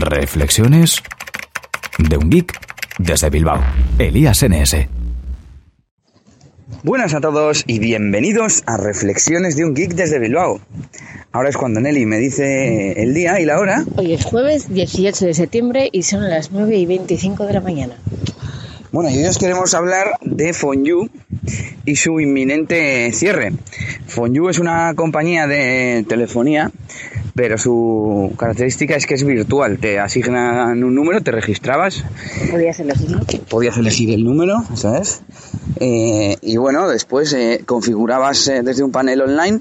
Reflexiones de un geek desde Bilbao. Elías NS. Buenas a todos y bienvenidos a Reflexiones de un geek desde Bilbao. Ahora es cuando Nelly me dice el día y la hora. Hoy es jueves 18 de septiembre y son las 9 y 25 de la mañana. Bueno, y hoy os queremos hablar de Fonyu y su inminente cierre. Fonyu es una compañía de telefonía, pero su característica es que es virtual. Te asignan un número, te registrabas. ¿Podías elegirlo? Podías elegir el número, ¿sabes? Eh, y bueno, después eh, configurabas eh, desde un panel online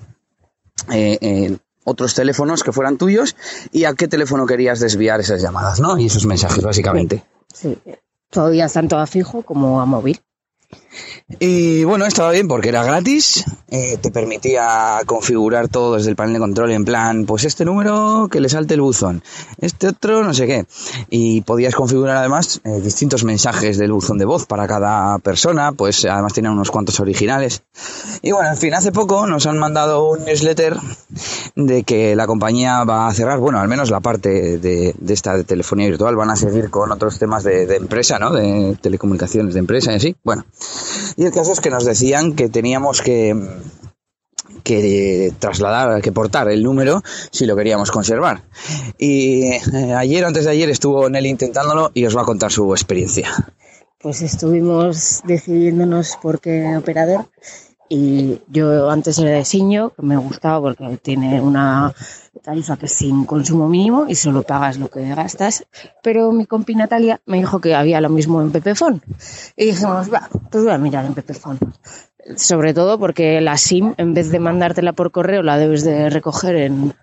eh, otros teléfonos que fueran tuyos y a qué teléfono querías desviar esas llamadas, ¿no? Y esos mensajes, básicamente. Sí. Podías tanto a fijo como a móvil. Y bueno, estaba bien porque era gratis, eh, te permitía configurar todo desde el panel de control en plan, pues este número que le salte el buzón, este otro no sé qué. Y podías configurar además eh, distintos mensajes del buzón de voz para cada persona, pues además tenía unos cuantos originales. Y bueno, en fin, hace poco nos han mandado un newsletter de que la compañía va a cerrar, bueno, al menos la parte de, de esta de telefonía virtual, van a seguir con otros temas de, de empresa, ¿no? De telecomunicaciones de empresa y así. Bueno, y el caso es que nos decían que teníamos que, que trasladar, que portar el número si lo queríamos conservar. Y eh, ayer antes de ayer estuvo Nelly intentándolo y os va a contar su experiencia. Pues estuvimos decidiéndonos por qué operador y yo antes era de Siño, que me gustaba porque tiene una tarifa que es sin consumo mínimo y solo pagas lo que gastas, pero mi compi Natalia me dijo que había lo mismo en Pepefon y dijimos, va, pues voy a mirar en Pepefon. Sobre todo porque la SIM, en vez de mandártela por correo, la debes de recoger en,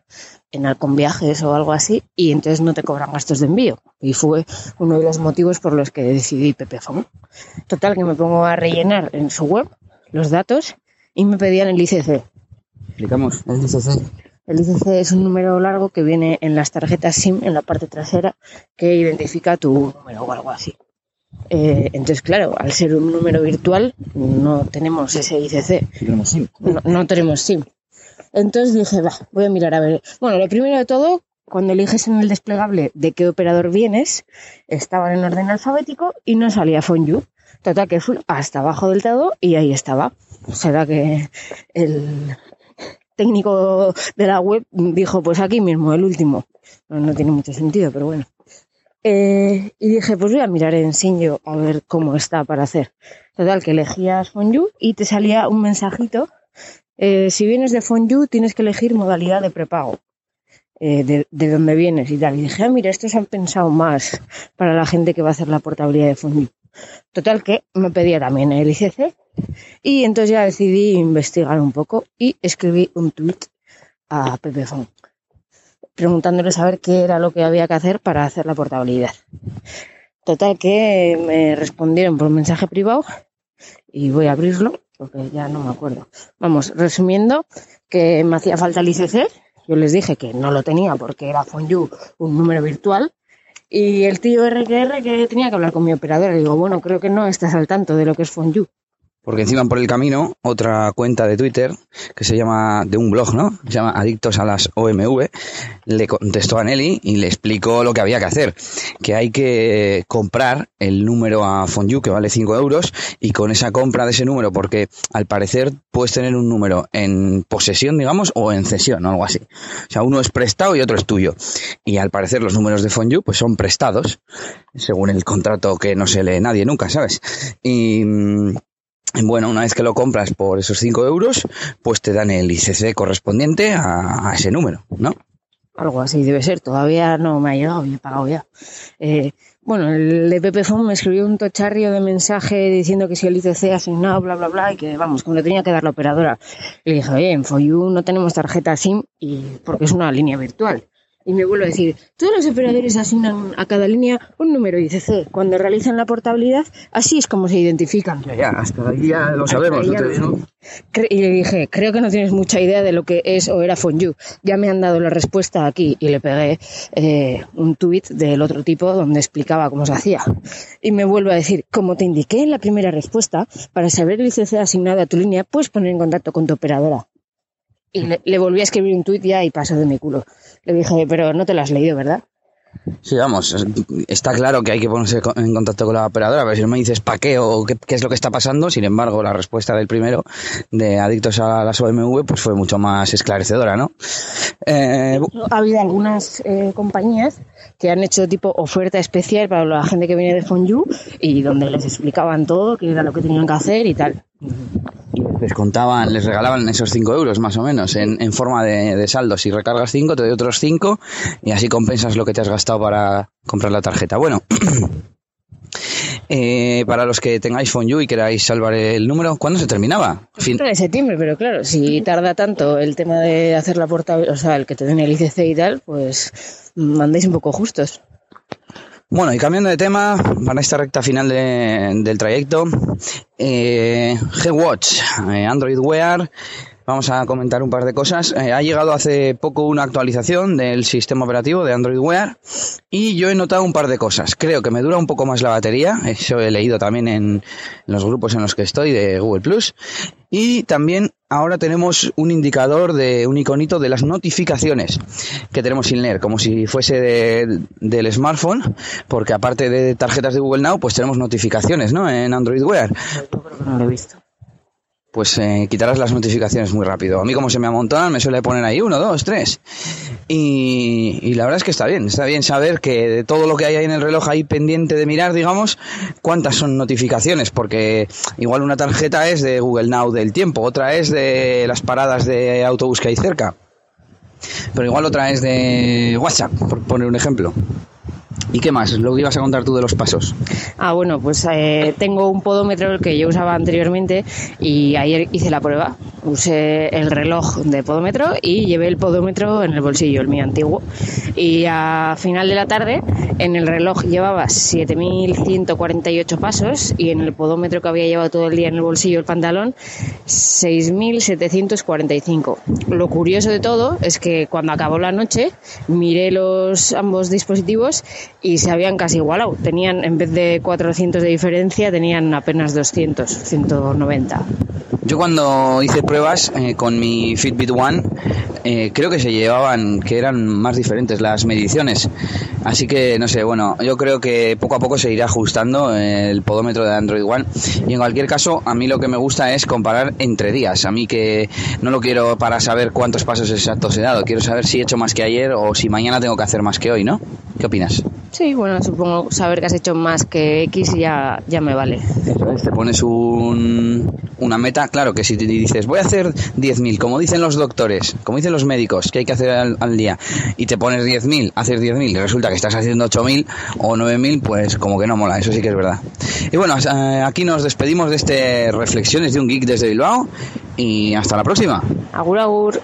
en Alcon Viajes o algo así y entonces no te cobran gastos de envío. Y fue uno de los motivos por los que decidí Pepefon. Total, que me pongo a rellenar en su web los datos y me pedían el ICC. Explicamos el ICC. El ICC es un número largo que viene en las tarjetas SIM en la parte trasera que identifica tu número o algo así. Eh, entonces, claro, al ser un número virtual no tenemos ese ICC. Sí, tenemos SIM. No, no tenemos SIM. Entonces dije, va, voy a mirar a ver. Bueno, lo primero de todo, cuando eliges en el desplegable de qué operador vienes, estaban en orden alfabético y no salía Fonyu. Total que fui hasta abajo del todo y ahí estaba. Será que el técnico de la web dijo, pues aquí mismo, el último. No, tiene mucho sentido, pero bueno. Eh, y dije, pues voy a mirar en Sinjo a ver cómo está para hacer. Total, que elegías Fonyu y te salía un mensajito. Eh, si vienes de Fonyu, tienes que elegir modalidad de prepago. Eh, de, de dónde vienes y tal. Y dije, ah, mira, estos han pensado más para la gente que va a hacer la portabilidad de Fonyu. Total, que me pedía también el ICC y entonces ya decidí investigar un poco y escribí un tweet a Pepefon preguntándole a ver qué era lo que había que hacer para hacer la portabilidad. Total que me respondieron por mensaje privado y voy a abrirlo porque ya no me acuerdo. Vamos, resumiendo que me hacía falta el ICC. Yo les dije que no lo tenía porque era Fonyu un número virtual. Y el tío RQR que tenía que hablar con mi operadora. Digo, bueno, creo que no estás al tanto de lo que es Fonyu. Porque encima por el camino, otra cuenta de Twitter que se llama, de un blog, ¿no? Se llama Adictos a las OMV, le contestó a Nelly y le explicó lo que había que hacer. Que hay que comprar el número a Fonyu, que vale 5 euros, y con esa compra de ese número, porque al parecer puedes tener un número en posesión, digamos, o en cesión, o algo así. O sea, uno es prestado y otro es tuyo. Y al parecer los números de Fonyu, pues son prestados, según el contrato que no se lee nadie nunca, ¿sabes? Y bueno, una vez que lo compras por esos 5 euros, pues te dan el ICC correspondiente a, ese número, ¿no? Algo así debe ser. Todavía no me ha llegado y he pagado ya. Eh, bueno, el de Pepefon me escribió un tocharrio de mensaje diciendo que si el ICC asignado, bla, bla, bla, y que, vamos, como le tenía que dar la operadora. Le dije, oye, en Foyu no tenemos tarjeta SIM y porque es una línea virtual. Y me vuelvo a decir, todos los operadores asignan a cada línea un número ICC. Cuando realizan la portabilidad, así es como se identifican. Ya, ya hasta ahí ya lo sabemos. Ya ¿no? Y le dije, creo que no tienes mucha idea de lo que es o era Fonyu. Ya me han dado la respuesta aquí y le pegué eh, un tuit del otro tipo donde explicaba cómo se hacía. Y me vuelve a decir, como te indiqué en la primera respuesta, para saber el ICC asignado a tu línea, puedes poner en contacto con tu operadora. Y le, le volví a escribir un tuit ya y pasó de mi culo. Le dije, pero no te lo has leído, ¿verdad? Sí, vamos, está claro que hay que ponerse en contacto con la operadora, pero si no me dices para qué o qué, es lo que está pasando, sin embargo, la respuesta del primero de Adictos a las OMV pues fue mucho más esclarecedora, ¿no? Eh, ha habido algunas eh, compañías que han hecho tipo oferta especial para la gente que viene de Fonju y donde les explicaban todo, qué era lo que tenían que hacer y tal les contaban, les regalaban esos 5 euros más o menos en, forma de, saldo. Si recargas 5, te doy otros 5 y así compensas lo que te has gastado para comprar la tarjeta. Bueno, eh, para los que tengáis Fonju y queráis salvar el número, ¿cuándo se terminaba? Fin de septiembre, pero claro, si tarda tanto el tema de hacer la porta, o sea, el que te den el ICC y tal, pues mandéis un poco justos. Bueno, y cambiando de tema, para esta recta final del trayecto, eh, G-Watch, eh, Android Wear, vamos a comentar un par de cosas. Eh, ha llegado hace poco una actualización del sistema operativo de Android Wear y yo he notado un par de cosas. Creo que me dura un poco más la batería, eso he leído también en los grupos en los que estoy de Google Plus. Y también ahora tenemos un indicador de un iconito de las notificaciones que tenemos sin leer, como si fuese del smartphone, porque aparte de tarjetas de Google Now, pues tenemos notificaciones, ¿no? En Android Wear. Yo creo que no lo he visto pues eh, quitarás las notificaciones muy rápido. A mí como se me amontonan me suele poner ahí uno, dos, tres. Y, y, la verdad es que está bien, está bien saber que de todo lo que hay ahí en el reloj ahí pendiente de mirar, digamos, cuántas son notificaciones, porque igual una tarjeta es de Google Now del tiempo, otra es de las paradas de autobús que hay cerca, pero igual otra es de WhatsApp, por poner un ejemplo. ¿Y qué más? Lo que ibas a contar tú de los pasos. Ah, bueno, pues eh, tengo un podómetro que yo usaba anteriormente y ayer hice la prueba. Usé el reloj de podómetro y llevé el podómetro en el bolsillo, el mío antiguo. Y a final de la tarde en el reloj llevaba 7.148 pasos y en el podómetro que había llevado todo el día en el bolsillo el pantalón 6.745. Lo curioso de todo es que cuando acabó la noche miré los ambos dispositivos y se habían casi igualado. Tenían, en vez de 400 de diferencia, tenían apenas 200, 190. Yo cuando hice pruebas eh, con mi Fitbit One, eh, creo que se llevaban, que eran más diferentes las mediciones. Así que, no sé, bueno, yo creo que poco a poco se irá ajustando el podómetro de Android One. Y en cualquier caso, a mí lo que me gusta es comparar entre días. A mí que no lo quiero para saber cuántos pasos exactos he dado. Quiero saber si he hecho más que ayer o si mañana tengo que hacer más que hoy, ¿no? ¿Qué opinas? Sí, bueno, supongo saber que has hecho más que X ya, ya me vale. te pones un, una meta, claro que si te dices voy a hacer 10.000, como dicen los doctores, como dicen los médicos, que hay que hacer al, día, y te pones 10.000, haces 10.000 y resulta que estás haciendo 8.000 o 9.000, pues como que no mola, eso sí que es verdad. Y bueno, eh, aquí nos despedimos de este Reflexiones de un Geek desde Bilbao y hasta la próxima. Agur, agur.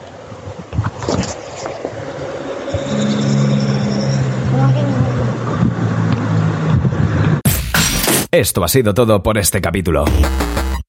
Esto ha sido todo por este capítulo.